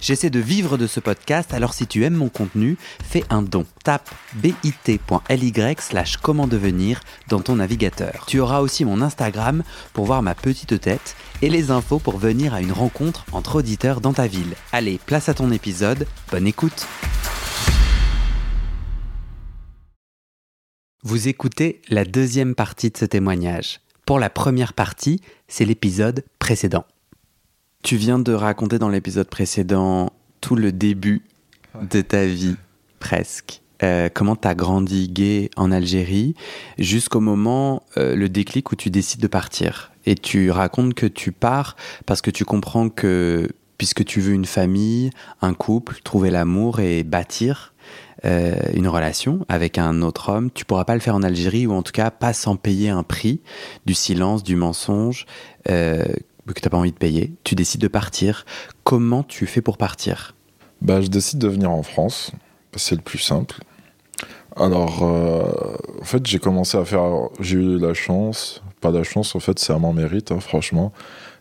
J'essaie de vivre de ce podcast, alors si tu aimes mon contenu, fais un don. Tape bit.ly slash comment devenir dans ton navigateur. Tu auras aussi mon Instagram pour voir ma petite tête et les infos pour venir à une rencontre entre auditeurs dans ta ville. Allez, place à ton épisode, bonne écoute Vous écoutez la deuxième partie de ce témoignage. Pour la première partie, c'est l'épisode précédent. Tu viens de raconter dans l'épisode précédent tout le début de ta vie, presque. Euh, comment tu as grandi gay en Algérie jusqu'au moment, euh, le déclic où tu décides de partir. Et tu racontes que tu pars parce que tu comprends que puisque tu veux une famille, un couple, trouver l'amour et bâtir euh, une relation avec un autre homme, tu pourras pas le faire en Algérie ou en tout cas pas sans payer un prix du silence, du mensonge que tu n'as pas envie de payer, tu décides de partir. Comment tu fais pour partir? Bah, Je décide de venir en France, c'est le plus simple. Alors, euh, en fait, j'ai commencé à faire. J'ai eu la chance, pas la chance, en fait, c'est à mon mérite, hein, franchement.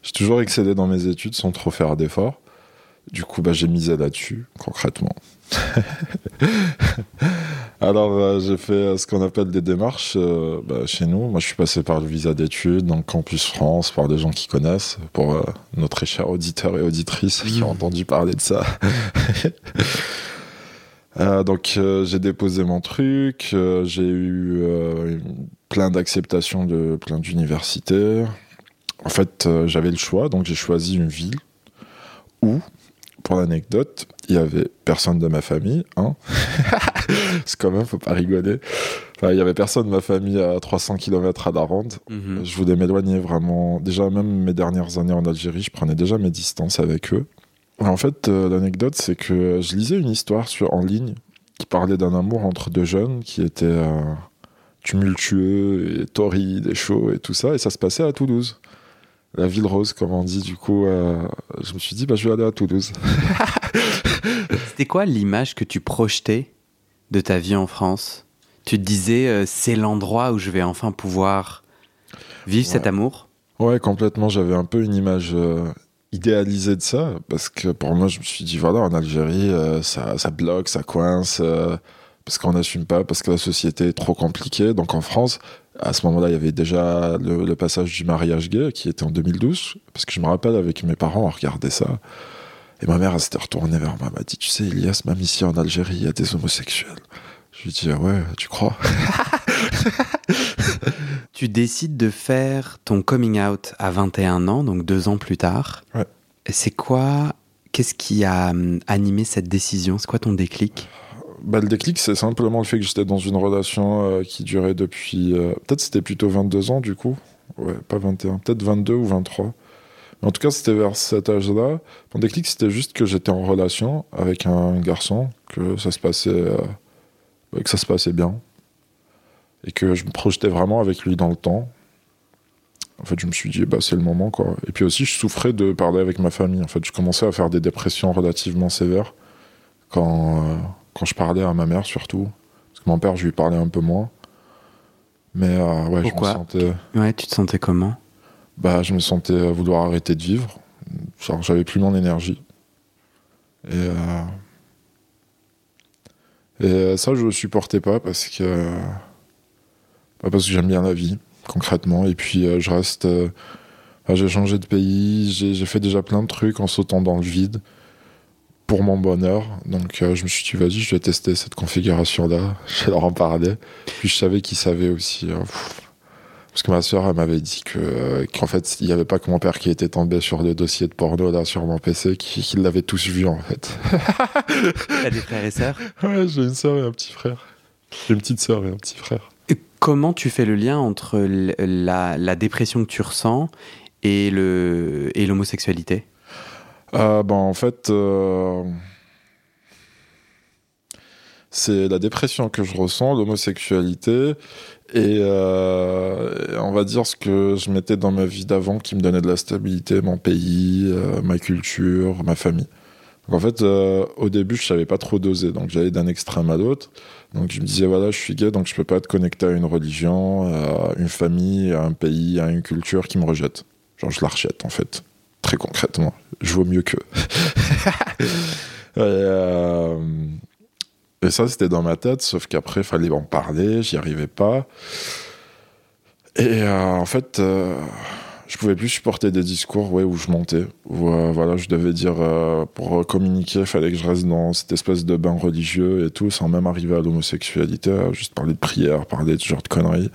J'ai toujours excédé dans mes études sans trop faire d'efforts. Du coup, bah, j'ai misé là-dessus, concrètement. Alors, euh, j'ai fait euh, ce qu'on appelle des démarches euh, bah, chez nous. Moi, je suis passé par le visa d'études, donc Campus France, par des gens qui connaissent, pour nos très chers auditeurs et auditrices qui ont entendu parler de ça. donc, j'ai déposé mon truc, j'ai eu plein d'acceptations de plein d'universités. En fait, j'avais le choix, donc j'ai choisi une ville où pour l'anecdote, il y avait personne de ma famille, hein. C'est quand même, faut pas rigoler. il y avait personne de ma famille à 300 km à la ronde. Mhm. Je voulais m'éloigner vraiment. Déjà, même mes dernières années en Algérie, je prenais déjà mes distances avec eux. en fait, euh, l'anecdote, c'est que je lisais une histoire sur, en ligne qui parlait d'un amour entre deux jeunes qui étaient euh, tumultueux et torrides et chauds et tout ça, et ça se passait à Toulouse la ville rose, comme on dit. Du coup, euh, je me suis dit, bah, je vais aller à Toulouse. C'était quoi l'image que tu projetais de ta vie en France? Tu te disais, euh, c'est l'endroit où je vais enfin pouvoir vivre cet amour? Ouais, complètement. J'avais un peu une image euh, idéalisée de ça, parce que pour moi, je me suis dit, voilà, en Algérie, ça, ça bloque, ça coince parce qu'on n'assume pas, parce que la société est trop compliquée. Donc en France, à ce moment-là, il y avait déjà le, passage du mariage gay qui était en 2012, parce que je me rappelle avec mes parents, on regardait ça. Et ma mère, elle s'était retournée vers moi, elle m'a dit Tu sais, Elias, même ici en Algérie, il y a des homosexuels. Je lui dis ah Ouais, tu crois? Tu décides de faire ton coming out à 21 ans, donc deux ans plus tard. Ouais. C'est quoi Qu'est-ce qui a hum, animé cette décision? C'est quoi ton déclic? Bah, le déclic, c'est simplement le fait que j'étais dans une relation euh, qui durait depuis. Euh, peut-être c'était plutôt 22 ans, du coup. Ouais, pas 21. Peut-être 22 ou 23. Mais en tout cas, c'était vers cet âge-là. Mon déclic, c'était juste que j'étais en relation avec un garçon, que ça se passait, euh, que ça se passait bien. Et que je me projetais vraiment avec lui dans le temps. En fait, je me suis dit, bah, c'est le moment, quoi. Et puis aussi, je souffrais de parler avec ma famille. En fait, je commençais à faire des dépressions relativement sévères quand quand je parlais à ma mère surtout. Parce que mon père, je lui parlais un peu moins. Mais euh, ouais, je me sentais. Ouais, tu te sentais comment? Bah, je me sentais vouloir arrêter de vivre. Genre, j'avais plus mon énergie. Et, euh, et ça, je le supportais pas parce que. Pas parce que j'aime bien la vie, concrètement. Et puis, euh, je reste. j'ai changé de pays, j'ai fait déjà plein de trucs en sautant dans le vide pour mon bonheur. Donc euh, je me suis dit, vas-y, je vais tester cette configuration-là. Je vais leur en parler. Puis je savais qu'ils savaient aussi. Hein. parce que ma soeur, elle m'avait dit que euh, qu'en fait, il n'y avait pas que mon père qui était tombé sur le dossier de porno là sur mon PC, qu'ils l'avaient tous vu en fait. T'as des frères et sœurs? Ouais, j'ai une sœur et un petit frère. J'ai une petite sœur et un petit frère. Et comment tu fais le lien entre la, la dépression que tu ressens et l'homosexualité et euh, ben, En fait, euh, c'est la dépression que je ressens, l'homosexualité, et euh, on va dire ce que je mettais dans ma vie d'avant qui me donnait de la stabilité, mon pays, ma culture, ma famille. En fait, euh, au début, je savais pas trop doser, donc j'allais d'un extrême à l'autre. Donc je me disais, voilà, je suis gay, donc je peux pas être connecté à une religion, à une famille, à un pays, à une culture qui me rejette. Genre, je la rejette, en fait. Très concrètement. Je vaux mieux que. et, euh, et ça, c'était dans ma tête, sauf qu'après, il fallait en parler, j'y arrivais pas. Et euh, en fait, euh, je pouvais plus supporter des discours ouais, où je montais, où voilà, je devais dire, pour communiquer, il fallait que je reste dans cette espèce de bain religieux et tout, sans même arriver à l'homosexualité, juste parler de prière, parler de ce genre de conneries.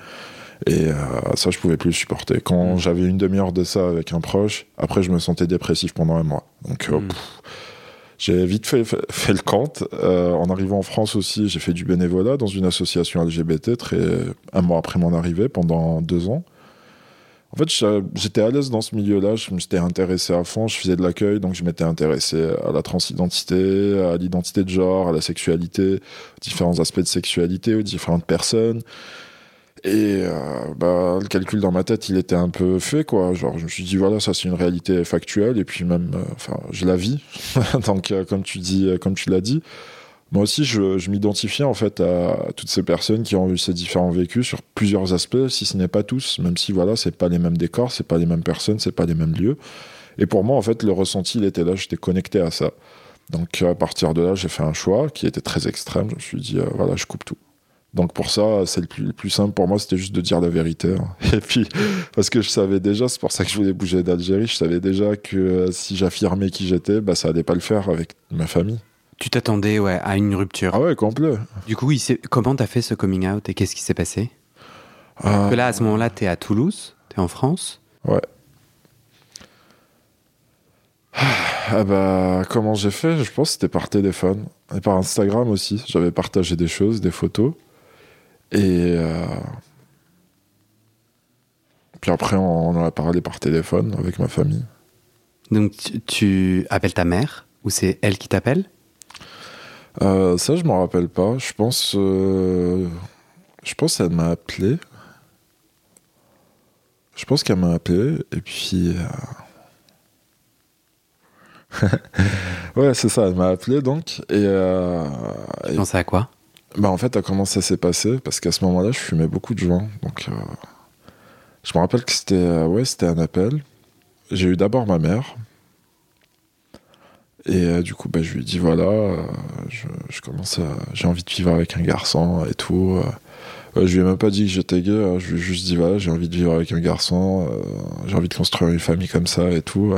Et euh, ça, je pouvais plus supporter. Quand j'avais une demi-heure de ça avec un proche, après, je me sentais dépressif pendant un mois. Donc, euh, Mm. j'ai vite fait, fait, fait le compte. Euh, en arrivant en France aussi, j'ai fait du bénévolat dans une association LGBT très, un mois après mon arrivée, pendant deux ans. En fait, j'étais à l'aise dans ce milieu-là, je m'étais intéressé à fond, je faisais de l'accueil, donc je m'étais intéressé à la transidentité, à l'identité de genre, à la sexualité, aux différents aspects de sexualité, aux différentes personnes. Et euh, bah, le calcul dans ma tête, il était un peu fait, quoi. Genre, je me suis dit, voilà, ça c'est une réalité factuelle, et puis même, euh, enfin, je la vis. donc, euh, comme tu dis, euh, comme tu l'as dit, moi aussi, je, je m'identifiais en fait à toutes ces personnes qui ont eu ces différents vécus sur plusieurs aspects, si ce n'est pas tous, même si voilà, c'est pas les mêmes décors, c'est pas les mêmes personnes, c'est pas les mêmes lieux. Et pour moi, en fait, le ressenti, il était là, j'étais connecté à ça. Donc à partir de là, j'ai fait un choix qui était très extrême. Je me suis dit, voilà, je coupe tout. Donc pour ça, c'est le plus, le plus simple pour moi, c'était juste de dire la vérité. hein. Et puis, parce que je savais déjà, c'est pour ça que je voulais bouger d'Algérie, je savais déjà que euh, si j'affirmais qui j'étais, bah, ça allait pas le faire avec ma famille. Tu t'attendais ouais, à une rupture. Ah ouais, complet. Du coup, il comment t'as fait ce coming out et qu'est-ce qui s'est passé? Parce que là, à ce moment-là, t'es à Toulouse, t'es en France. Ah bah, comment j'ai fait? Je pense que c'était par téléphone et par Instagram aussi. J'avais partagé des choses, des photos. Et. euh, Puis après, on en a parlé par téléphone avec ma famille. Donc, tu, tu appelles ta mère ou c'est elle qui t'appelle? Euh, ça, je m'en rappelle pas. Je pense. euh, Je pense qu'elle m'a appelé. Je pense qu'elle m'a appelé. Et puis. euh, ouais, c'est ça, elle m'a appelé donc. Et. Tu et- pensais à quoi? Bah en fait, comment ça s'est passé Parce qu'à ce moment-là, je fumais beaucoup de joints. Donc, euh, je me rappelle que c'était euh, ouais, c'était un appel. J'ai eu d'abord ma mère. Et euh, du coup, bah, je lui ai dit voilà, je, j'ai envie de vivre avec un garçon et tout. je lui ai même pas dit que j'étais gay. hein. Je lui ai juste dit voilà, j'ai envie de vivre avec un garçon. j'ai envie de construire une famille comme ça et tout.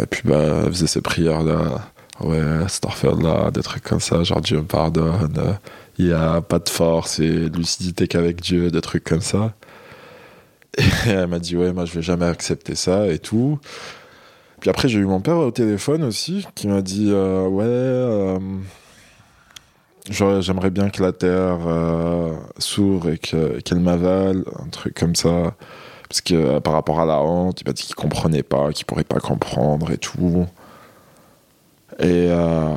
Et puis bah, elle faisait ses prières là. Ouais, là, des trucs comme ça, genre Dieu me pardonne, euh, il y a pas de force et lucidité qu'avec Dieu, des trucs comme ça. Et elle m'a dit, ouais, moi je vais jamais accepter ça et tout. Puis après, j'ai eu mon père au téléphone aussi qui m'a dit, euh, ouais, euh, j'aimerais bien que la terre euh, s'ouvre et que- qu'elle m'avale, un truc comme ça. Parce que par rapport à la honte, il m'a dit qu'il comprenait pas, qu'il pourrait pas comprendre et tout. Et euh,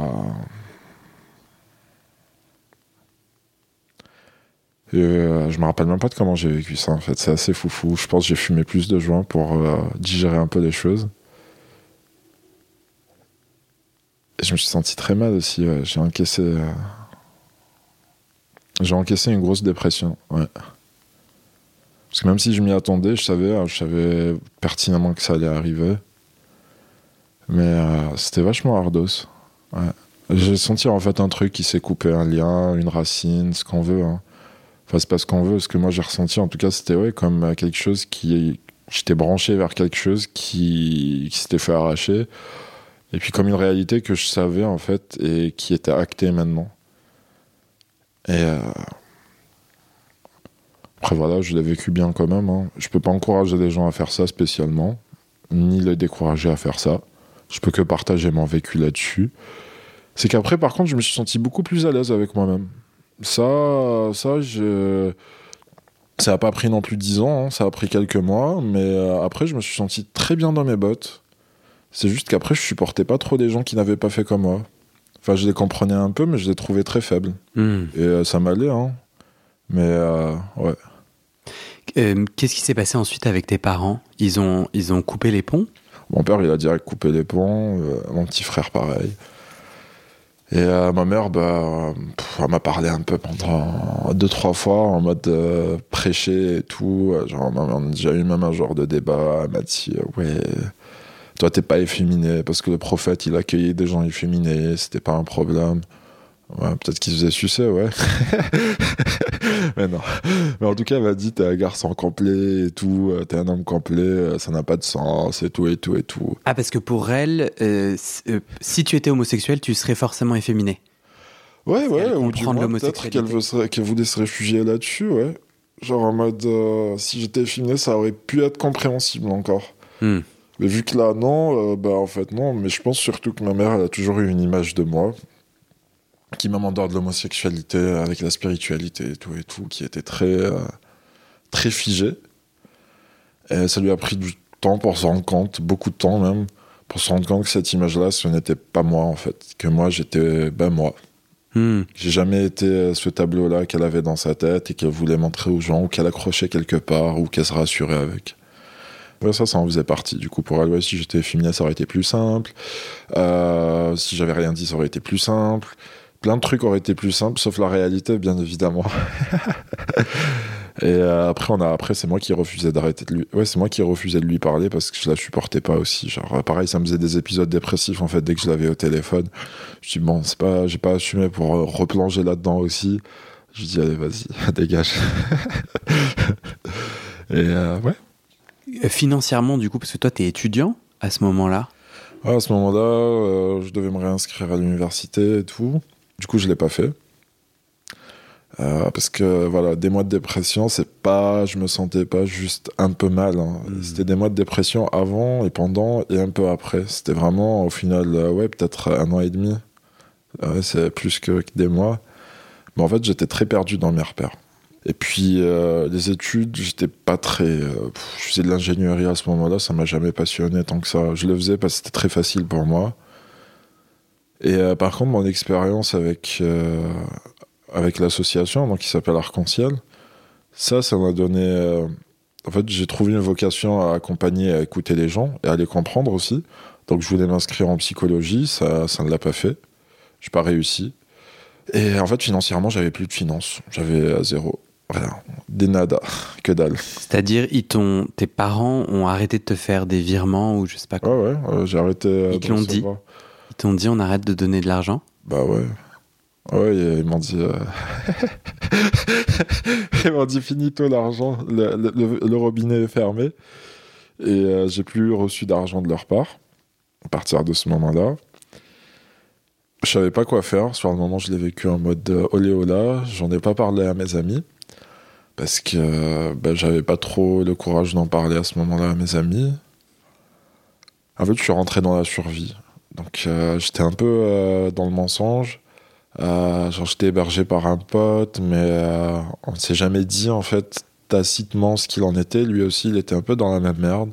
et, euh, je me rappelle même pas de comment j'ai vécu ça en fait. C'est assez foufou. Je pense que j'ai fumé plus de joints pour euh, digérer un peu les choses. Et je me suis senti très mal aussi. J'ai encaissé. euh, J'ai encaissé une grosse dépression. Parce que même si je m'y attendais, je savais, hein, je savais pertinemment que ça allait arriver. Mais euh, c'était vachement hardos. Ouais. J'ai senti en fait un truc qui s'est coupé, un lien, une racine, ce qu'on veut. hein. Enfin, c'est pas ce qu'on veut. Ce que moi j'ai ressenti, en tout cas, c'était ouais, comme euh, quelque chose qui. J'étais branché vers quelque chose qui, s'était fait arracher. Et puis comme une réalité que je savais en fait et qui était actée maintenant. Et. euh, Après voilà, je l'ai vécu bien quand même. hein. Je peux pas encourager les gens à faire ça spécialement, ni les décourager à faire ça. Je peux que partager mon vécu là-dessus. C'est qu'après, par contre, je me suis senti beaucoup plus à l'aise avec moi-même. Ça, ça, je... ça a pas pris non plus dix ans, hein, ça a pris quelques mois, mais euh, après, je me suis senti très bien dans mes bottes. C'est juste qu'après, je supportais pas trop des gens qui n'avaient pas fait comme moi. Enfin, je les comprenais un peu, mais je les trouvais très faibles. Hmm. Et euh, ça m'allait, hein. Mais euh, ouais. Euh, Qu'est-ce qui s'est passé ensuite avec tes parents? Ils ont, ils ont coupé les ponts? Mon père, il a direct coupé les ponts. mon petit frère, pareil. Et euh, ma mère, bah, elle m'a parlé un peu pendant deux, trois fois en mode euh, prêcher et tout. Genre, on a déjà eu même un genre de débat. Elle m'a dit, ouais, toi, t'es pas efféminé parce que le prophète, il accueillait des gens efféminés, c'était pas un problème. Ouais, peut-être qu'il se faisait sucer, ouais. mais non. Mais en tout cas, elle m'a dit, t'es un garçon complet et tout, euh, t'es un homme complet, euh, ça n'a pas de sens et tout et tout et tout. Ah, parce que pour elle, euh, si tu étais homosexuel, tu serais forcément efféminé. Ouais, ouais, ou du moins peut-être qu'elle voulait se réfugier là-dessus, ouais. Genre en mode, si j'étais efféminé, ça aurait pu être compréhensible encore. Hmm. Mais vu que là, non, bah en fait, non. Mais je pense surtout que ma mère, elle a toujours eu une image de moi qui m'a en dehors de l'homosexualité avec la spiritualité et tout et tout, qui était très, euh, très figé. Et ça lui a pris du temps pour se rendre compte, beaucoup de temps même, pour se rendre compte que cette image-là, ce n'était pas moi en fait, que moi j'étais ben moi. Hmm. J'ai jamais été euh, ce tableau-là qu'elle avait dans sa tête et qu'elle voulait montrer aux gens ou qu'elle accrochait quelque part ou qu'elle se rassurait avec. Ouais, ça, ça en faisait partie. Du coup, pour elle, si j'étais féminin, ça aurait été plus simple. Euh, si j'avais rien dit, ça aurait été plus simple plein de trucs auraient été plus simples, sauf la réalité, bien évidemment. Et euh, après, on a, après, c'est moi qui refusais d'arrêter de lui. Ouais, c'est moi qui refusais de lui parler parce que je la supportais pas aussi. Genre, euh, pareil, ça me faisait des épisodes dépressifs en fait dès que je l'avais au téléphone. Je dis bon, c'est pas, j'ai pas assumé pour euh, replonger là-dedans aussi. Je dis allez, vas-y, dégage. Et ouais. Financièrement, du coup, parce que toi, t'es étudiant à ce moment-là? à ce moment-là, je devais me réinscrire à l'université et tout. Du coup, je l'ai pas fait. Euh, parce que voilà, des mois de dépression, c'est pas, je me sentais pas juste un peu mal. Hein. Hmm. C'était des mois de dépression avant et pendant et un peu après. C'était vraiment au final, euh, ouais, peut-être un an et demi. c'est plus que, des mois. Mais en fait, j'étais très perdu dans mes repères. Et puis euh, les études, j'étais pas très. je faisais de l'ingénierie à ce moment-là, ça m'a jamais passionné tant que ça. Je le faisais parce que c'était très facile pour moi. Et euh, par contre, mon expérience avec, euh, avec l'association, donc qui s'appelle Arc-en-Ciel, ça, ça m'a donné. Euh, en fait, j'ai trouvé une vocation à accompagner, à écouter les gens et à les comprendre aussi. Donc, je voulais m'inscrire en psychologie, ça, ça ne l'a pas fait. Je n'ai pas réussi. Et en fait, financièrement, j'avais plus de finances. J'avais zéro. Rien. Des nada. Que dalle. C'est-à-dire, tes parents ont arrêté de te faire des virements ou je sais pas quoi? Ouais, ouais, j'ai arrêté. Ils te l'ont dit. T'ont dit on arrête de donner de l'argent? Bah ouais. Ouais, ils m'ont dit. Euh, ils m'ont dit finito l'argent, le, robinet est fermé. Et euh, j'ai plus reçu d'argent de leur part à partir de ce moment-là. Je savais pas quoi faire. Sur le moment, je l'ai vécu en mode euh, olé ola. J'en ai pas parlé à mes amis parce que bah, j'avais pas trop le courage d'en parler à ce moment-là à mes amis. En fait, je suis rentré dans la survie. Donc euh, j'étais un peu euh, dans le mensonge. Euh, genre j'étais hébergé par un pote, mais on ne s'est jamais dit en fait tacitement ce qu'il en était. Lui aussi, il était un peu dans la même merde.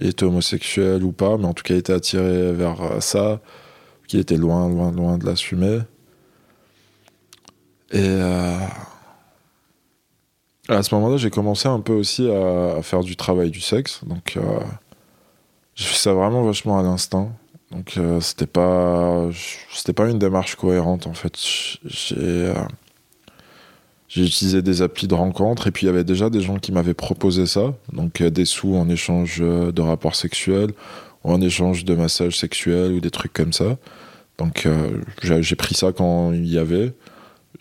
Il était homosexuel ou pas, mais en tout cas, il était attiré vers ça. Qu'il était loin, loin, loin de l'assumer. Et à ce moment-là, j'ai commencé un peu aussi à, faire du travail du sexe. Donc, j'ai fait ça vraiment vachement à l'instant. Donc euh, c'était pas c'était pas une démarche cohérente en fait. J'ai euh, j'ai utilisé des applis de rencontre et puis il y avait déjà des gens qui m'avaient proposé ça, donc euh, des sous en échange de rapports sexuels ou en échange de massages sexuels ou des trucs comme ça. Donc j'ai pris ça quand il y avait.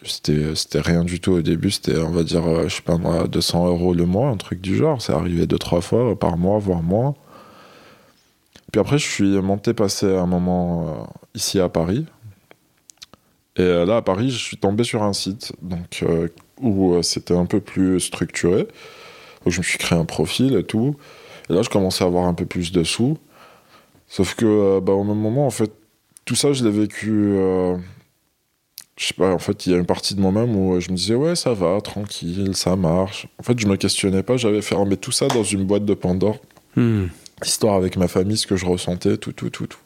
C'était c'était rien du tout au début, c'était on va dire je sais pas moi 200 euros le mois, un truc du genre. C'est arrivé deux trois fois par mois voire moins. Puis après, je suis monté passer un moment euh, ici à Paris. Et euh, là, à Paris, je suis tombé sur un site donc, euh, où c'était un peu plus structuré. Donc, je me suis créé un profil et tout. Et là, je commençais à avoir un peu plus de sous. Sauf que, bah, au même moment, en fait, tout ça, je l'ai vécu. je sais pas, en fait, il y a une partie de moi-même où je me disais, ouais, ça va, tranquille, ça marche. En fait, je me questionnais pas, j'avais fermé tout ça dans une boîte de Pandore. Hmm histoire avec ma famille, ce que je ressentais, tout, tout, tout, tout.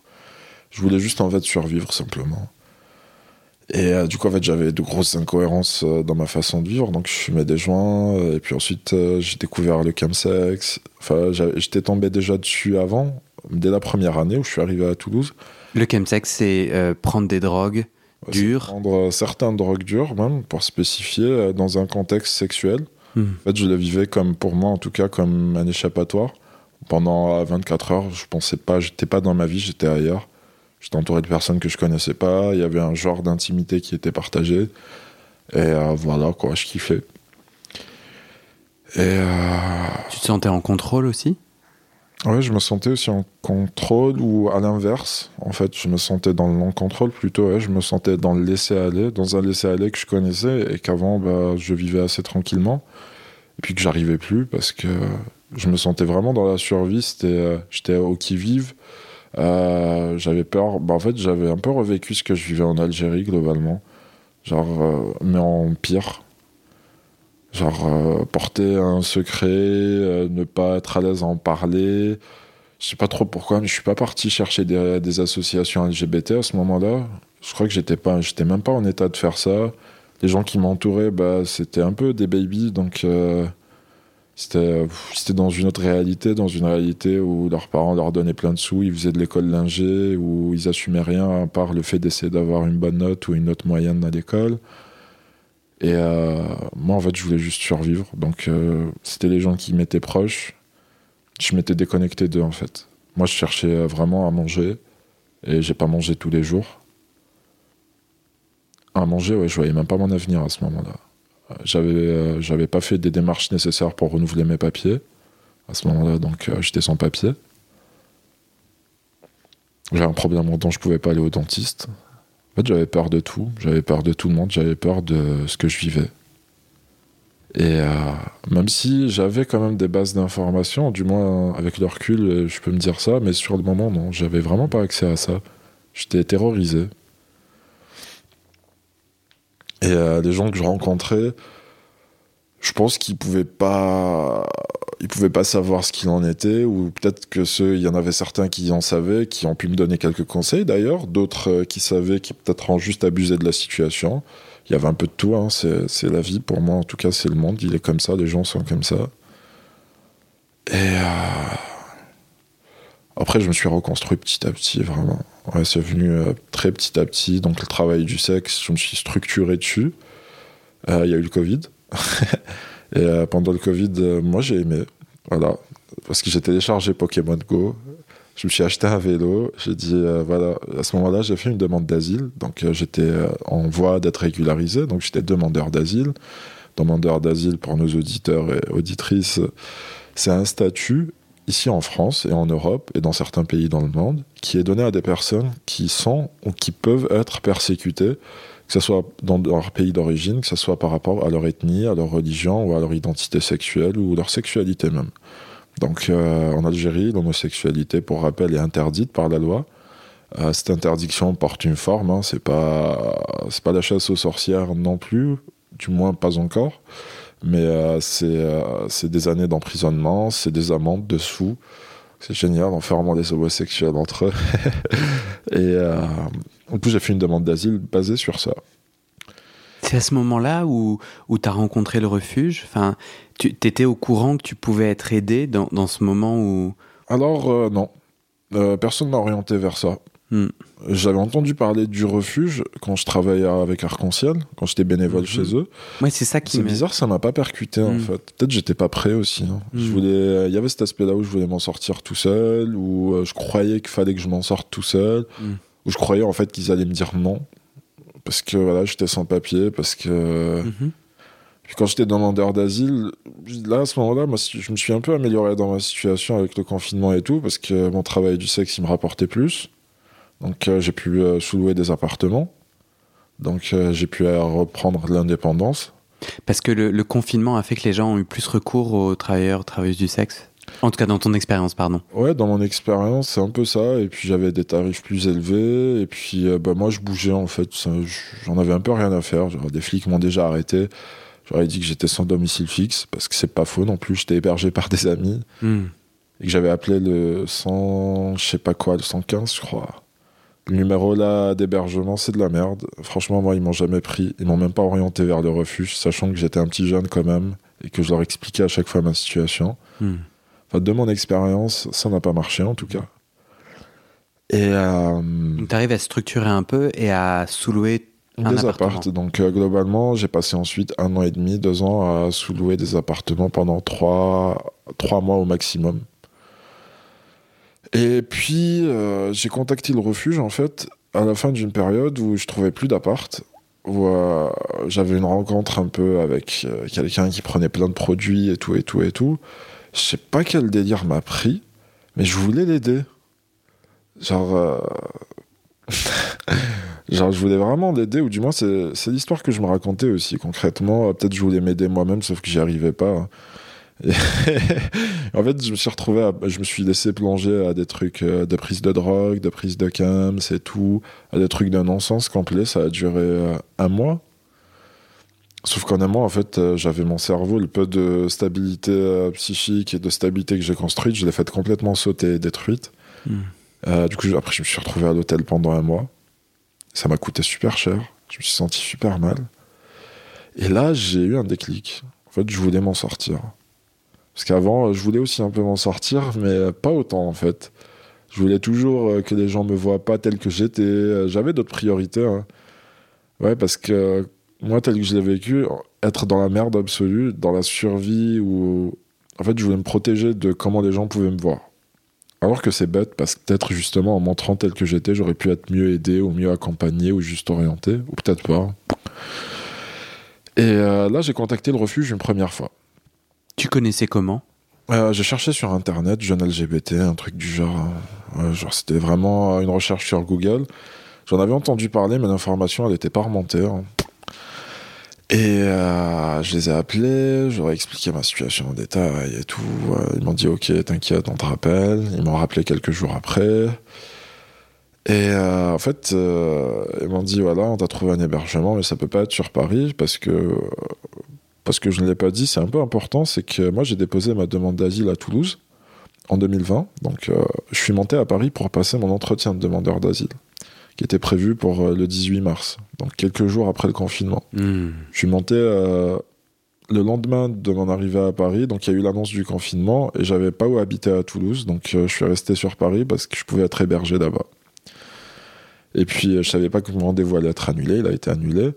Je voulais juste en fait survivre simplement. Et euh, du coup, en fait, j'avais de grosses incohérences euh, dans ma façon de vivre. Donc, je fumais des joints. Euh, et puis ensuite, j'ai découvert le chemsex. Enfin, j'étais tombé déjà dessus avant. dès la première année où je suis arrivé à Toulouse. Le chemsex, c'est prendre des drogues Ouais, dures. Prendre certaines drogues dures, même, pour spécifier, dans un contexte sexuel. Hmm. En fait, je le vivais comme, pour moi en tout cas, comme un échappatoire. Pendant euh, 24 heures, je pensais pas, j'étais pas dans ma vie, j'étais ailleurs. J'étais entouré de personnes que je connaissais pas. Il y avait un genre d'intimité qui était partagé. Et euh, voilà, quoi, je kiffais. Et euh, Tu te sentais en contrôle aussi? Ouais, je me sentais aussi en contrôle ou à l'inverse. En fait, je me sentais dans le non-contrôle plutôt. ouais, je me sentais dans le laisser-aller, dans un laisser-aller que je connaissais et qu'avant, bah, je vivais assez tranquillement. Et puis que j'arrivais plus parce que je me sentais vraiment dans la survie. Euh, j'étais au qui-vive. Euh, j'avais peur. Bah, en fait, j'avais un peu revécu ce que je vivais en Algérie globalement. Genre, euh, mais en pire. Genre, porter un secret, ne pas être à l'aise à en parler. Je sais pas trop pourquoi, mais je suis pas parti chercher des, associations LGBT à ce moment-là. Je crois que j'étais pas, j'étais même pas en état de faire ça. Les gens qui m'entouraient, bah, c'était un peu des babies, donc c'était, c'était dans une autre réalité, dans une réalité où leurs parents leur donnaient plein de sous, ils faisaient de l'école lingée, où ils assumaient rien à part le fait d'essayer d'avoir une bonne note ou une note moyenne à l'école. Et euh, moi, en fait, je voulais juste survivre. Donc, euh, c'était les gens qui m'étaient proches. Je m'étais déconnecté d'eux, en fait. Moi, je cherchais vraiment à manger. Et j'ai pas mangé tous les jours. À manger, ouais, je voyais même pas mon avenir à ce moment-là. J'avais, euh, j'avais pas fait des démarches nécessaires pour renouveler mes papiers à ce moment-là, donc euh, j'étais sans papier. J'avais un problème dont je pouvais pas aller au dentiste. En fait, j'avais peur de tout. J'avais peur de tout le monde. J'avais peur de ce que je vivais. Et euh, même si j'avais quand même des bases d'informations, du moins avec le recul, je peux me dire ça, mais sur le moment, non, j'avais vraiment pas accès à ça. J'étais terrorisé. Et euh, les gens que je rencontrais, je pense qu'ils pouvaient pas, ils pouvaient pas savoir ce qu'il en était, ou peut-être que ceux, il y en avait certains qui en savaient, qui ont pu me donner quelques conseils d'ailleurs, d'autres euh, qui savaient, qui peut-être ont juste abusé de la situation. Il y avait un peu de tout, hein, c'est c'est la vie pour moi, en tout cas c'est le monde, il est comme ça, les gens sont comme ça. Et euh, après je me suis reconstruit petit à petit, vraiment. C'est venu euh, très petit à petit, donc le travail du sexe, je me suis structuré dessus. Euh, Il y a eu le Covid. Et euh, pendant le Covid, moi j'ai aimé. Voilà. Parce que j'ai téléchargé Pokémon Go. Je me suis acheté un vélo. J'ai dit, voilà. À ce moment-là, j'ai fait une demande d'asile. Donc j'étais en voie d'être régularisé. Donc j'étais demandeur d'asile. Demandeur d'asile pour nos auditeurs et auditrices, c'est un statut ici en France et en Europe et dans certains pays dans le monde qui est donné à des personnes qui sont ou qui peuvent être persécutées que ce soit dans leur pays d'origine, que ce soit par rapport à leur ethnie, à leur religion ou à leur identité sexuelle ou leur sexualité même. Donc euh, en Algérie, l'homosexualité, pour rappel, est interdite par la loi. Euh, cette interdiction porte une forme, hein, c'est pas pas la chasse aux sorcières non plus, du moins pas encore. Mais euh, c'est euh, c'est des années d'emprisonnement, c'est des amendes de sous. C'est génial, enfermant des homosexuels entre eux. Et euh, du coup, j'ai fait une demande d'asile basée sur ça. C'est à ce moment-là où, où tu as rencontré le refuge? Enfin, Tu étais au courant que tu pouvais être aidé dans, dans ce moment où. Alors, euh, non. Euh, personne m'a orienté vers ça. Hmm. J'avais entendu parler du refuge quand je travaillais avec Arc-en-Ciel, quand j'étais bénévole Mhm. chez eux. Ouais, c'est ça qui C'est me. bizarre, ça m'a pas percuté en Mm. fait. Peut-être j'étais pas prêt aussi. hein. Je Mm. voulais, il y avait cet aspect-là où je voulais m'en sortir tout seul, où euh, je croyais qu'il fallait que je m'en sorte tout seul, Mm. où je croyais en fait qu'ils allaient me dire non, parce que voilà, j'étais sans papier, parce que Mhm. puis quand j'étais demandeur d'asile, là à ce moment-là, moi, je me suis un peu amélioré dans ma situation avec le confinement et tout, parce que mon travail du sexe, il me rapportait plus. Donc euh, j'ai pu euh, sous-louer des appartements. Donc euh, j'ai pu reprendre l'indépendance. Parce que le, le confinement a fait que les gens ont eu plus recours aux travailleurs, travailleuses du sexe? En tout cas, dans ton expérience, pardon. Ouais, dans mon expérience, c'est un peu ça. Et puis j'avais des tarifs plus élevés. Et puis bah, moi, je bougeais en fait. J'en avais un peu rien à faire. Genre, des flics m'ont déjà arrêté. J'aurais dit que j'étais sans domicile fixe parce que c'est pas faux non plus. J'étais hébergé par des amis Hmm. et que j'avais appelé le 100, je sais pas quoi, le 115, je crois. Le numéro là d'hébergement, c'est de la merde. Franchement, moi, ils m'ont jamais pris. Ils m'ont même pas orienté vers le refuge, sachant que j'étais un petit jeune quand même et que je leur expliquais à chaque fois ma situation. Hmm. Enfin, de mon expérience, ça n'a pas marché en tout cas. Et euh, tu arrives à structurer un peu et à sous-louer un des appartement. appartes. Donc euh, globalement, j'ai passé ensuite un an et demi, deux ans à sous-louer des appartements pendant trois, trois mois au maximum. Et puis euh, j'ai contacté le refuge en fait à la fin d'une période où je trouvais plus d'appart, où euh, j'avais une rencontre un peu avec euh, quelqu'un qui prenait plein de produits et tout et tout et tout. Je sais pas quel délire m'a pris, mais je voulais l'aider. Genre. Genre, je voulais vraiment l'aider, ou du moins, c'est l'histoire que je me racontais aussi, concrètement. Peut-être je voulais m'aider moi-même, sauf que j'y arrivais pas. En fait, je me suis retrouvé, à- je me suis laissé plonger à des trucs euh, de prise de drogue, de prise de cam, c'est tout, à des trucs de non-sens complet. Ça a duré euh, un mois. Sauf qu'en un mois, en fait, euh, j'avais mon cerveau, le peu de stabilité psychique et de stabilité que j'ai construite, je l'ai fait complètement sauter et détruite. Hmm. Euh, du coup, après, je me suis retrouvé à l'hôtel pendant un mois. Ça m'a coûté super cher. Je me suis senti super mal. Et là, j'ai eu un déclic. En fait, je voulais m'en sortir. Parce qu'avant, je voulais aussi un peu m'en sortir, mais pas autant, en fait. Je voulais toujours euh, que les gens me voient pas tel que j'étais. Euh, J'avais d'autres priorités. hein. Ouais, parce que moi, tel que je l'ai vécu, être dans la merde absolue, dans la survie, ou. En fait, je voulais me protéger de comment les gens pouvaient me voir. Alors que c'est bête, parce que peut-être justement en montrant tel que j'étais, j'aurais pu être mieux aidé, ou mieux accompagné, ou juste orienté, ou peut-être pas. Et euh, là, j'ai contacté le refuge une première fois. Tu connaissais comment? Euh, j'ai cherché sur internet, jeune LGBT, un truc du genre. euh, genre, c'était vraiment une recherche sur Google. J'en avais entendu parler, mais l'information, elle n'était pas remontée. hein. Et euh, je les ai appelés, j'aurais expliqué ma situation en détail et tout. Euh, Ils m'ont dit Ok, t'inquiète, on te rappelle. Ils m'ont rappelé quelques jours après. Et en fait, ils m'ont dit Voilà, on t'a trouvé un hébergement, mais ça peut pas être sur Paris parce que parce que je ne l'ai pas dit, c'est un peu important, c'est que moi j'ai déposé ma demande d'asile à Toulouse en 2020. Donc euh, je suis monté à Paris pour passer mon entretien de demandeur d'asile, qui était prévu pour euh, le 18 mars, donc quelques jours après le confinement. Hmm. Je suis monté euh, le lendemain de mon arrivée à Paris, donc il y a eu l'annonce du confinement, et j'avais pas où habiter à Toulouse, donc je suis resté sur Paris parce que je pouvais être hébergé là-bas. Et puis je savais pas que mon rendez-vous allait être annulé, il a été annulé.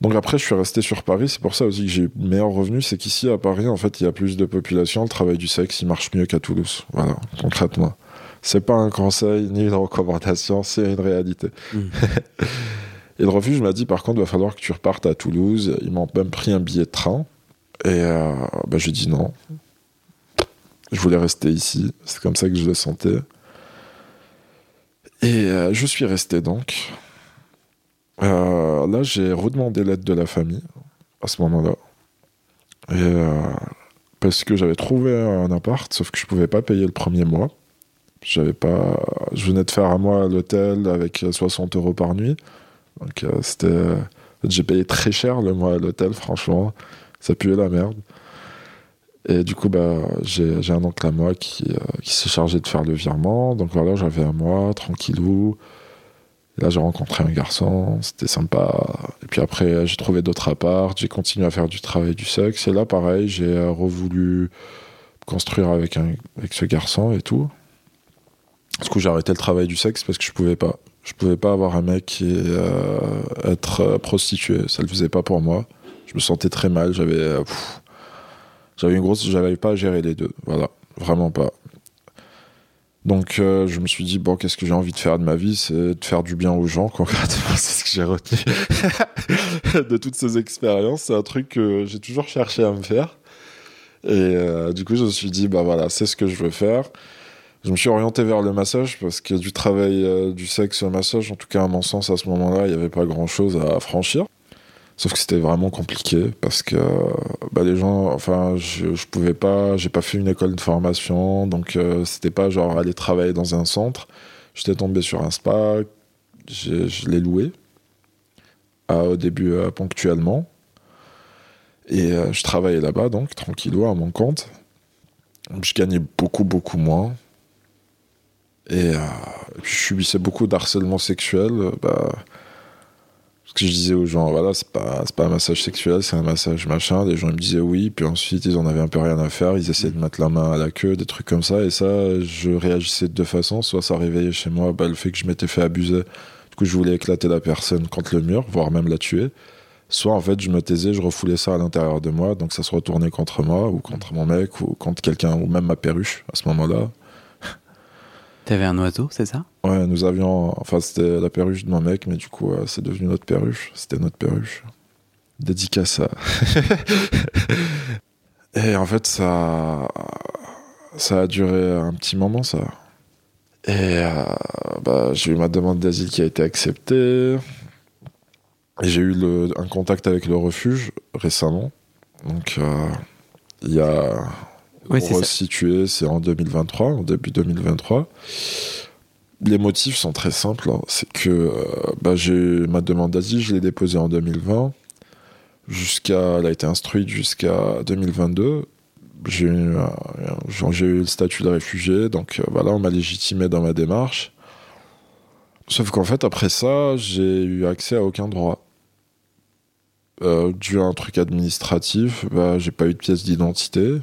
Donc après, je suis resté sur Paris. C'est pour ça aussi que j'ai eu meilleur revenu. C'est qu'ici, à Paris, en fait, il y a plus de population. Le travail du sexe, il marche mieux qu'à Toulouse. Voilà, concrètement. C'est pas un conseil ni une recommandation, c'est une réalité. Mm. Et le refuge m'a dit, par contre, il va falloir que tu repartes à Toulouse. Ils m'ont même pris un billet de train. Et euh, bah, j'ai dit non. Je voulais rester ici. C'est comme ça que je le sentais. Et euh, je suis resté donc. Euh, là, j'ai redemandé l'aide de la famille à ce moment-là. Euh, parce que j'avais trouvé un appart, sauf que je pouvais pas payer le premier mois. J'avais pas. Je venais de faire un mois à l'hôtel avec 60 euros par nuit. Donc euh, c'était. J'ai payé très cher le mois à l'hôtel, franchement. Ça puait la merde. Et du coup, bah, j'ai un oncle à moi qui, qui s'est chargé de faire le virement. Donc voilà, j'avais un mois, tranquillou. Là, j'ai rencontré un garçon, c'était sympa. Et puis après, j'ai trouvé d'autres apparts, j'ai continué à faire du travail du sexe. Et là, pareil, j'ai euh, revoulu construire avec, un, avec ce garçon et tout. Du coup, j'ai arrêté le travail du sexe parce que je pouvais pas. Je pouvais pas avoir un mec et euh, être euh, prostitué. Ça le faisait pas pour moi. Je me sentais très mal. J'avais, j'avais une grosse, j'avais pas à gérer les deux. Voilà, vraiment pas. Donc euh, je me suis dit bon qu'est-ce que j'ai envie de faire de ma vie? C'est de faire du bien aux gens concrètement c'est ce que j'ai retenu. De toutes ces expériences c'est un truc que j'ai toujours cherché à me faire. Et euh, du coup je me suis dit bah voilà c'est ce que je veux faire. Je me suis orienté vers le massage parce que du travail euh, du sexe au massage. En tout cas à mon sens à ce moment-là il n'y avait pas grand-chose à franchir Sauf que c'était vraiment compliqué parce que bah, les gens, enfin, je, je pouvais pas, j'ai pas fait une école de formation, donc euh, c'était pas genre aller travailler dans un centre. J'étais tombé sur un spa, je l'ai loué au début euh, ponctuellement. Et euh, je travaillais là-bas, donc tranquillou à mon compte. Je gagnais beaucoup, beaucoup moins. Et, je subissais beaucoup d'harcèlement sexuel. bah, Parce que je disais aux gens, voilà, c'est pas, pas un massage sexuel, c'est un massage machin. Les gens ils me disaient oui, puis ensuite ils en avaient un peu rien à faire, ils essayaient de mettre la main à la queue, des trucs comme ça. Et ça, je réagissais de deux façons. Soit ça réveillait chez moi bah, le fait que je m'étais fait abuser. Du je voulais éclater la personne contre le mur, voire même la tuer. Soit en fait, je me taisais, je refoulais ça à l'intérieur de moi, donc ça se retournait contre moi, ou contre mon mec, ou contre quelqu'un, ou même ma perruche à ce moment-là. T'avais un oiseau, c'est ça? Ouais, nous avions. Enfin, c'était la perruche de mon mec, mais du coup, c'est devenu notre perruche. C'était notre perruche. Dédicace à. Et en fait, ça. Ça a duré un petit moment, ça. Et euh, bah, j'ai eu ma demande d'asile qui a été acceptée. Et j'ai eu le, un contact avec le refuge récemment. Donc, euh, il y a oui, pour situer, c'est en 2023, en début 2023. Les motifs sont très simples. Hein. C'est que euh, bah, j'ai ma demande d'asile, je l'ai déposée en 2020. Jusqu'à, elle a été instruite jusqu'à 2022. J'ai eu, eu le statut de réfugié, donc euh, voilà, on m'a légitimé dans ma démarche. Sauf qu'en fait, après ça, j'ai eu accès à aucun droit. Euh, dû à un truc administratif, bah, j'ai pas eu de pièce d'identité.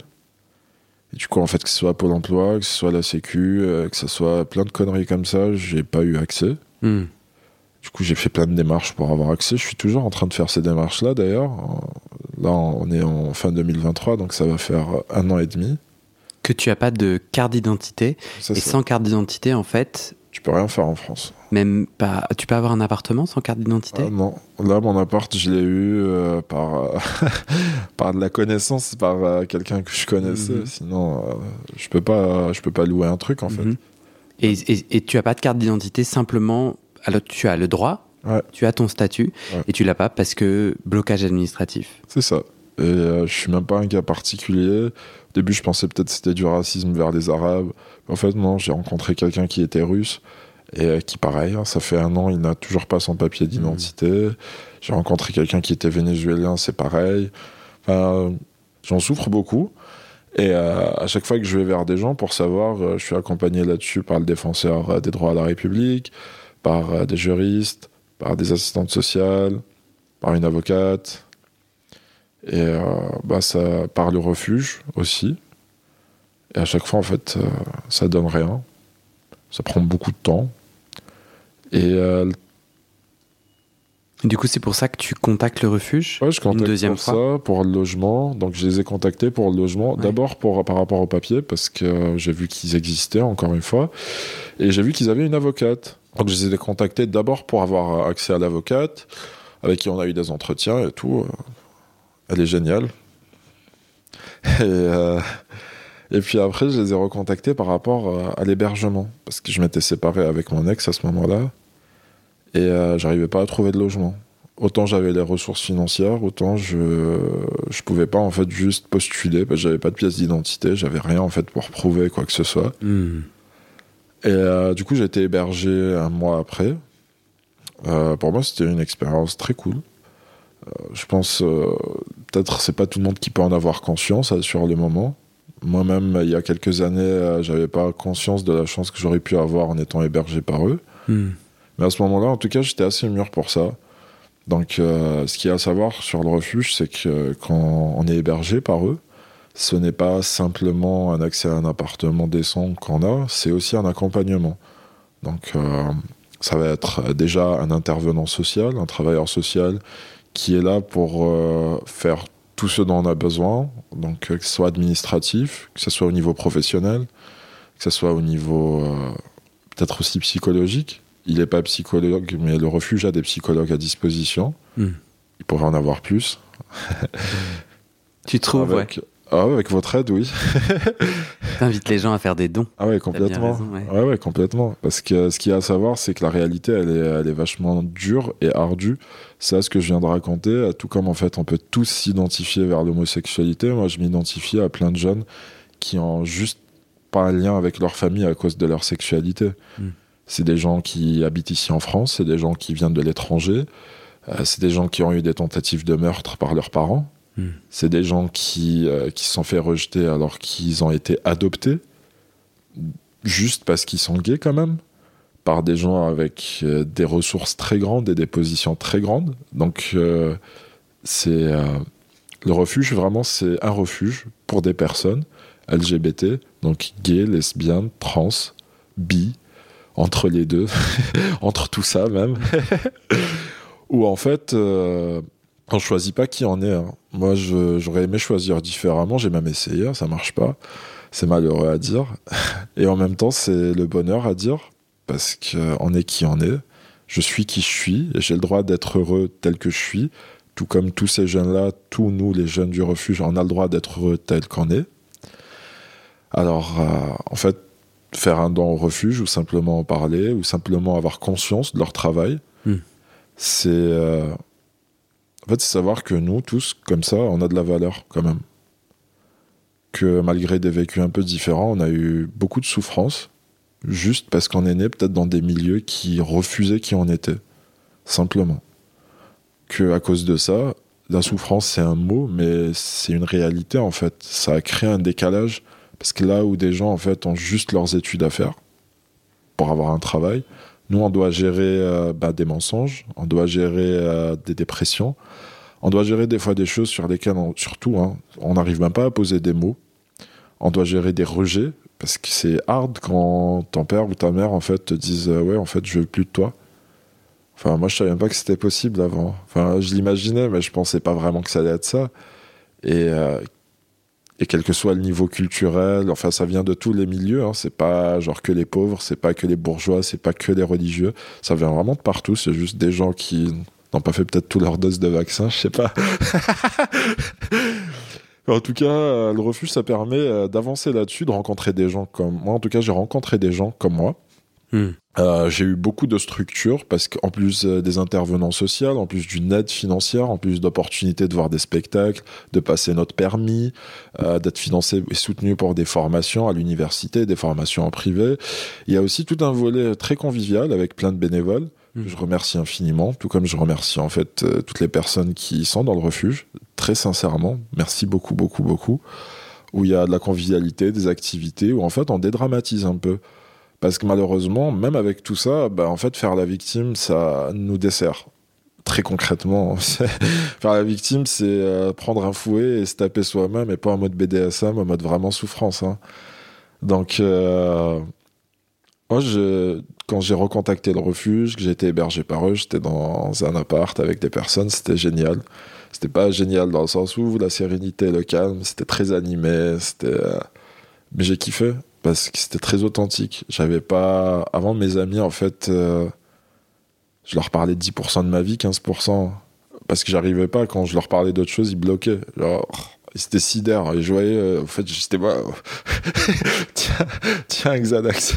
Et du coup, en fait, que ce soit Pôle emploi, que ce soit la Sécu, euh, que ce soit plein de conneries comme ça, j'ai pas eu accès. Hmm. Du coup, j'ai fait plein de démarches pour avoir accès. Je suis toujours en train de faire ces démarches-là, d'ailleurs. Là, on est en fin 2023, donc ça va faire un an et demi. Que tu as pas de carte d'identité. Et sans carte d'identité, en fait, tu peux rien faire en France. Même pas. Tu peux avoir un appartement sans carte d'identité? Ah, Non. Là, mon appart, je l'ai eu euh, par, euh, par de la connaissance, par euh, quelqu'un que je connaissais. Mhm. Sinon, je peux pas, je peux pas louer un truc en fait. Mhm. Et, et, tu as pas de carte d'identité simplement. Alors, tu as le droit, tu as ton statut, et tu l'as pas parce que blocage administratif. C'est ça. Et je suis même pas un cas particulier. Au début, je pensais peut-être que c'était du racisme vers les Arabes. En fait, non, j'ai rencontré quelqu'un qui était russe et euh, qui, pareil, hein, ça fait un an, il n'a toujours pas son papier d'identité. Mmh. J'ai rencontré quelqu'un qui était vénézuélien, c'est pareil. Enfin, j'en souffre beaucoup. Et euh, à chaque fois que je vais vers des gens pour savoir, euh, je suis accompagné là-dessus par le défenseur des droits à la République, par des juristes, par des assistantes sociales, par une avocate, et bah, ça, par le refuge aussi. Et à chaque fois, en fait, euh, ça donne rien. Ça prend beaucoup de temps. Et euh, du coup, c'est pour ça que tu contactes le refuge ouais, je contacte une deuxième pour fois. ça, pour le logement. Donc, je les ai contactés pour le logement. D'abord pour par rapport au papier, parce que j'ai vu qu'ils existaient encore une fois, et j'ai vu qu'ils avaient une avocate. Donc, je les ai contactés d'abord pour avoir accès à l'avocate, avec qui on a eu des entretiens et tout. Elle est géniale. Et et puis après, je les ai recontactés par rapport euh, à l'hébergement, parce que je m'étais séparé avec mon ex à ce moment-là, et euh, j'arrivais pas à trouver de logement. Autant j'avais les ressources financières, autant je je pouvais pas en fait juste postuler, parce que j'avais pas de pièce d'identité, j'avais rien en fait pour prouver quoi que ce soit. Hmm. Et euh, du coup, j'ai été hébergé un mois après. pour moi, c'était une expérience très cool. je pense, peut-être c'est pas tout le monde qui peut en avoir conscience sur le moment. Moi-même, il y a quelques années, euh, j'avais pas conscience de la chance que j'aurais pu avoir en étant hébergé par eux. Hmm. Mais à ce moment-là, en tout cas, j'étais assez mûr pour ça. Donc, euh, ce qu'il y a à savoir sur le refuge, c'est que quand on est hébergé par eux, ce n'est pas simplement un accès à un appartement décent qu'on a, c'est aussi un accompagnement. Donc, euh, ça va être déjà un intervenant social, un travailleur social qui est là pour faire tout ce dont on a besoin, donc euh, que ce soit administratif, que ce soit au niveau professionnel, que ce soit au niveau euh, peut-être aussi psychologique. Il n'est pas psychologue, mais le refuge a des psychologues à disposition. Hmm. Il pourrait en avoir plus. tu trouves, avec, ah avec votre aide, oui. T'invites les gens à faire des dons. Ah ouais, complètement. ouais. ouais. complètement. Parce que ce qu'il y a à savoir, c'est que la réalité, elle est, elle est vachement dure et ardue. C'est ce que je viens de raconter. Tout comme en fait, on peut tous s'identifier vers l'homosexualité. Moi, je m'identifie à plein de jeunes qui ont juste pas un lien avec leur famille à cause de leur sexualité. Hmm. C'est des gens qui habitent ici en France, c'est des gens qui viennent de l'étranger, euh, c'est des gens qui ont eu des tentatives de meurtre par leurs parents C'est des gens qui, euh, qui se sont fait rejeter alors qu'ils ont été adoptés, juste parce qu'ils sont gays quand même. par des gens avec euh, des ressources très grandes et des positions très grandes. Donc, euh, c'est le refuge, vraiment, c'est un refuge pour des personnes LGBT, donc gays, lesbiennes, trans, bi, entre les deux, entre tout ça même. Où en fait, on on choisit pas qui en est. Hein. Moi, j'aurais aimé choisir différemment, j'ai même essayé, ça marche pas. C'est malheureux à dire. Et en même temps, c'est le bonheur à dire, parce qu'on est qui on est. Je suis qui je suis, et j'ai le droit d'être heureux tel que je suis, tout comme tous ces jeunes-là, tous nous, les jeunes du refuge, on a le droit d'être heureux tel qu'on est. Alors, euh, en fait, faire un don au refuge, ou simplement en parler, ou simplement avoir conscience de leur travail, hmm. c'est... Euh, en fait, c'est savoir que nous, tous, comme ça, on a de la valeur, quand même que malgré des vécus un peu différents, on a eu beaucoup de souffrances, juste parce qu'on est né peut-être dans des milieux qui refusaient qui on était, simplement. Que à cause de ça, la souffrance c'est un mot, mais c'est une réalité en fait. Ça a créé un décalage, parce que là où des gens en fait ont juste leurs études à faire pour avoir un travail, nous on doit gérer euh, bah, des mensonges, on doit gérer euh, des dépressions, on doit gérer des fois des choses sur lesquelles, surtout, hein, on n'arrive même pas à poser des mots. On doit gérer des rejets, parce que c'est hard quand ton père ou ta mère, en fait, te disent euh, Ouais, en fait, je veux plus de toi. Enfin, moi, je savais même pas que c'était possible avant. Enfin, je l'imaginais, mais je pensais pas vraiment que ça allait être ça. Et, euh, et quel que soit le niveau culturel, enfin, ça vient de tous les milieux. Hein. C'est pas genre que les pauvres, c'est pas que les bourgeois, c'est pas que les religieux. Ça vient vraiment de partout. C'est juste des gens qui n'ont pas fait peut-être tout leur dose de vaccin, je sais pas. en tout cas, euh, le refuge, ça permet euh, d'avancer là-dessus, de rencontrer des gens comme moi. En tout cas, j'ai rencontré des gens comme moi. Hmm. Euh, j'ai eu beaucoup de structures parce qu'en plus des intervenants sociaux, en plus d'une aide financière, en plus d'opportunités de voir des spectacles, de passer notre permis, d'être financé et soutenu pour des formations à l'université, des formations en privé. Il y a aussi tout un volet très convivial avec plein de bénévoles. Je remercie infiniment, tout comme je remercie en fait euh, toutes les personnes qui sont dans le refuge, très sincèrement. Merci beaucoup, beaucoup, beaucoup. Où il y a de la convivialité, des activités, où en fait on dédramatise un peu. Parce que malheureusement, même avec tout ça, bah, en fait, faire la victime, ça nous dessert. Très concrètement, faire la victime, c'est euh, prendre un fouet et se taper soi-même, et pas en mode BDSM, en mode vraiment souffrance. Hein. Donc, euh, moi, je, quand j'ai recontacté le refuge, que j'ai été hébergé par eux, j'étais dans un appart avec des personnes, c'était génial. C'était pas génial dans le sens où la sérénité, le calme, c'était très animé, c'était. Euh, mais j'ai kiffé parce que c'était très authentique. J'avais pas. Avant, mes amis, en fait, euh, je leur parlais 10% de ma vie, 15%. Parce que j'arrivais pas, quand je leur parlais d'autres choses, ils bloquaient. Genre, c'était sidère. Et je voyais, euh, en fait, j'étais moi, tiens, tiens, Xanax.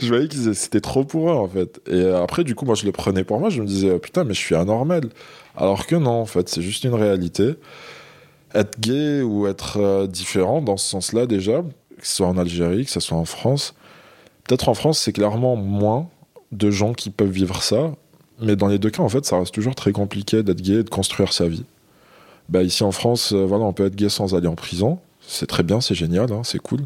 je voyais que c'était trop pour eux, en fait. Et après, du coup, moi, je le prenais pour moi. Je me disais, oh, putain, mais je suis anormal. Alors que non, en fait, c'est juste une réalité. Être gay ou être euh, différent dans ce sens-là, déjà, que ce soit en Algérie, que ce soit en France, peut-être en France, c'est clairement moins de gens qui peuvent vivre ça. Mais dans les deux cas, en fait, ça reste toujours très compliqué d'être gay et de construire sa vie. Bah, ici en France, euh, voilà, on peut être gay sans aller en prison. C'est très bien, c'est génial, hein, c'est cool.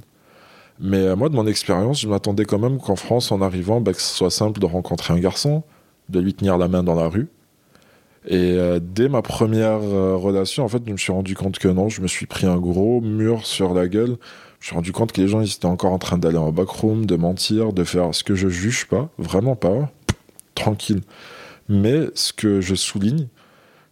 Mais euh, moi, de mon expérience, je m'attendais quand même qu'en France, en arrivant, bah, que ce soit simple de rencontrer un garçon, de lui tenir la main dans la rue. Et euh, dès ma première relation, en fait, je me suis rendu compte que non, je me suis pris un gros mur sur la gueule. Je me suis rendu compte que les gens, ils étaient encore en train d'aller en backroom, de mentir, de faire ce que je juge pas, vraiment pas, tranquille. Mais ce que je souligne,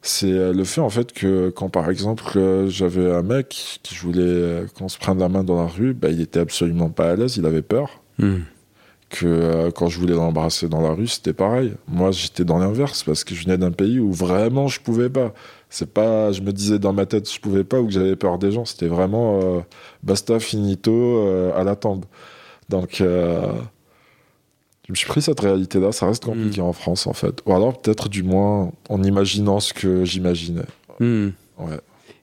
c'est euh, le fait en fait que quand par exemple euh, j'avais un mec qui voulait euh, qu'on se prenne la main dans la rue, bah, il était absolument pas à l'aise, il avait peur. Hmm. Que quand je voulais l'embrasser dans la rue, c'était pareil. Moi, j'étais dans l'inverse parce que je venais d'un pays où vraiment je pouvais pas. C'est pas, je me disais dans ma tête je pouvais pas ou que j'avais peur des gens. C'était vraiment basta finito à la tombe. Donc je me suis pris cette réalité-là, ça reste compliqué hmm. en France en fait. Ou alors peut-être du moins en imaginant ce que j'imaginais. Hmm. Ouais.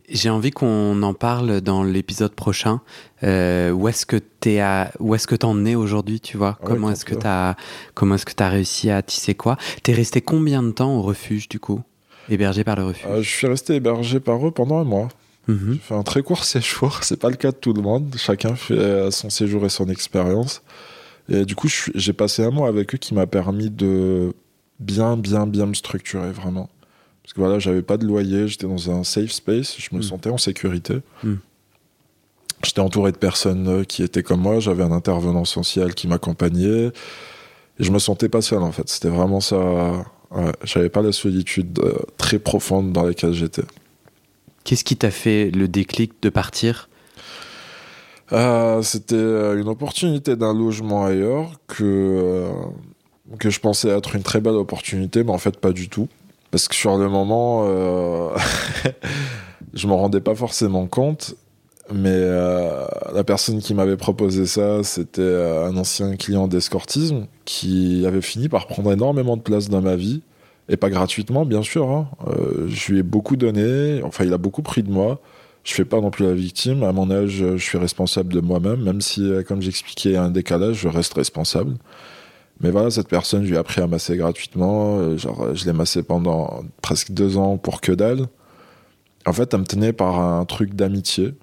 J'ai envie qu'on en parle dans l'épisode prochain. Euh, où est-ce que t'es à, où est-ce que t'en es aujourd'hui, tu vois? Comment est-ce que t'as, comment est-ce que t'as réussi à tisser quoi? T'es resté combien de temps au refuge du coup, hébergé par le refuge? Euh, Je suis resté hébergé par eux pendant un mois. J'ai fait un très court séjour. C'est pas le cas de tout le monde. Chacun fait son séjour et son expérience. Et du coup, j'ai passé un mois avec eux qui m'a permis de bien, bien, bien me structurer vraiment. Parce que voilà, j'avais pas de loyer, j'étais dans un safe space, je me mm. sentais en sécurité. Mm. J'étais entouré de personnes euh, qui étaient comme moi, j'avais un intervenant social qui m'accompagnait. Et je me sentais pas seul en fait. C'était vraiment ça. j'avais pas la solitude euh, très profonde dans laquelle j'étais. Qu'est-ce qui t'a fait le déclic de partir? Euh, C'était une opportunité d'un logement ailleurs que, que je pensais être une très belle opportunité, mais en fait pas du tout. Parce que sur le moment, euh, je m'en rendais pas forcément compte. Mais euh, la personne qui m'avait proposé ça, c'était euh, un ancien client d'escortisme qui avait fini par prendre énormément de place dans ma vie. Et pas gratuitement, bien sûr. Hein. je lui ai beaucoup donné. Enfin, il a beaucoup pris de moi. Je fais pas non plus la victime. À mon âge, je suis responsable de moi-même. Même si, comme j'expliquais, il y a un décalage, je reste responsable. Mais voilà, cette personne, je lui ai appris à masser gratuitement. Euh, je l'ai massé pendant presque deux ans pour que dalle. En fait, elle me tenait par un truc d'amitié. Et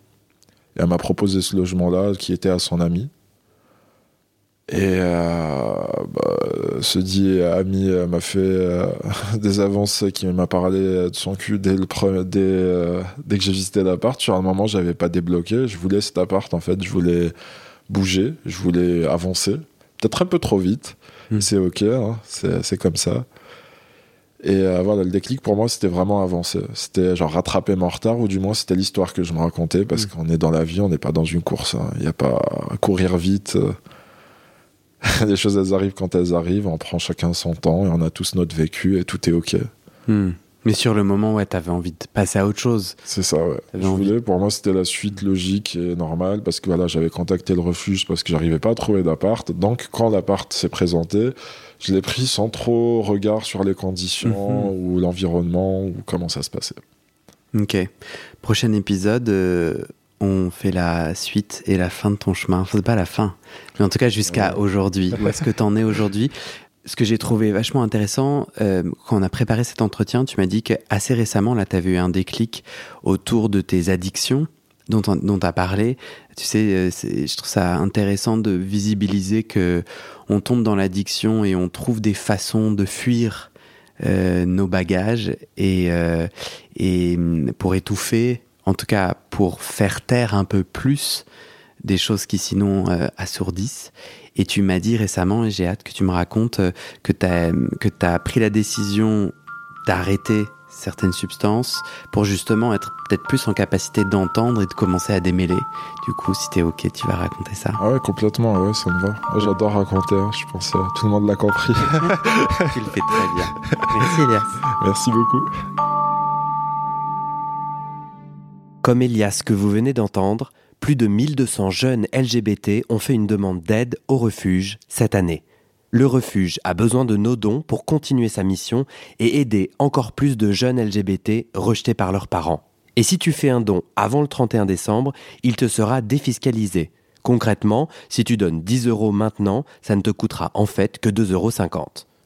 elle m'a proposé ce logement-là qui était à son ami. Et euh, bah, ce dit ami m'a fait euh, des avances qui m'a parlé de son cul dès, le premier, dès, dès que j'ai visité l'appart. Sur un moment, j'avais pas débloqué. Je voulais cet appart, en fait. Je voulais bouger, je voulais avancer. Peut-être un peu trop vite. Hmm. C'est ok, hein, c'est comme ça. Et euh, voilà, le déclic pour moi, c'était vraiment avancer. C'était genre rattraper mon retard, ou du moins c'était l'histoire que je me racontais, parce hmm. qu'on est dans la vie, on n'est pas dans une course. Hein. Il n'y a pas à courir vite. Les choses, elles arrivent quand elles arrivent, on prend chacun son temps, et on a tous notre vécu, et tout est ok. Hmm. Mais sur le moment, ouais, t'avais envie de passer à autre chose. C'est ça, ouais. Je voulais, pour moi, c'était la suite logique et normale parce que voilà, j'avais contacté le refuge parce que j'arrivais pas à trouver d'appart. Donc, quand l'appart s'est présenté, je l'ai pris sans trop regard sur les conditions mhm. ou l'environnement ou comment ça se passait. Ok. Prochain épisode, euh, on fait la suite et la fin de ton chemin. Enfin, c'est pas la fin, mais en tout cas jusqu'à aujourd'hui. Où est-ce que t'en es aujourd'hui? Ce que j'ai trouvé vachement intéressant, euh, quand on a préparé cet entretien, tu m'as dit qu'assez récemment, là, tu avais eu un déclic autour de tes addictions dont tu as parlé. Tu sais, euh, je trouve ça intéressant de visibiliser que on tombe dans l'addiction et on trouve des façons de fuir euh, nos bagages et, et pour étouffer, en tout cas pour faire taire un peu plus des choses qui sinon assourdissent. Et tu m'as dit récemment, et j'ai hâte que tu me racontes, euh, que tu as, pris la décision d'arrêter certaines substances pour justement être peut-être plus en capacité d'entendre et de commencer à démêler. Du coup, si t'es ok, tu vas raconter ça. Ah ouais, complètement, ouais, ça me va. J'adore raconter, hein, je pense que tout le monde l'a compris. tu le fais très bien. Merci Elias. Merci beaucoup. Comme Elias que vous venez d'entendre, plus de 1200 jeunes LGBT ont fait une demande d'aide au refuge cette année. Le refuge a besoin de nos dons pour continuer sa mission et aider encore plus de jeunes LGBT rejetés par leurs parents. Et si tu fais un don avant le 31 décembre, il te sera défiscalisé. Concrètement, si tu donnes 10 euros maintenant, ça ne te coûtera en fait que 2,50 euros.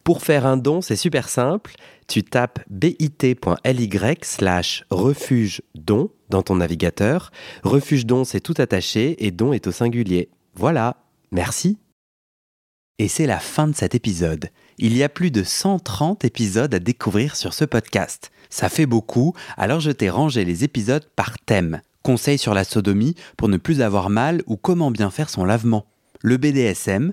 Pour faire un don, c'est super simple. Tu tapes bit.ly slash refuge don dans ton navigateur. Refuge don, c'est tout attaché et don est au singulier. Voilà. Merci. Et c'est la fin de cet épisode. Il y a plus de 130 épisodes à découvrir sur ce podcast. Ça fait beaucoup, alors je t'ai rangé les épisodes par thème. Conseils sur la sodomie pour ne plus avoir mal ou comment bien faire son lavement. Le BDSM,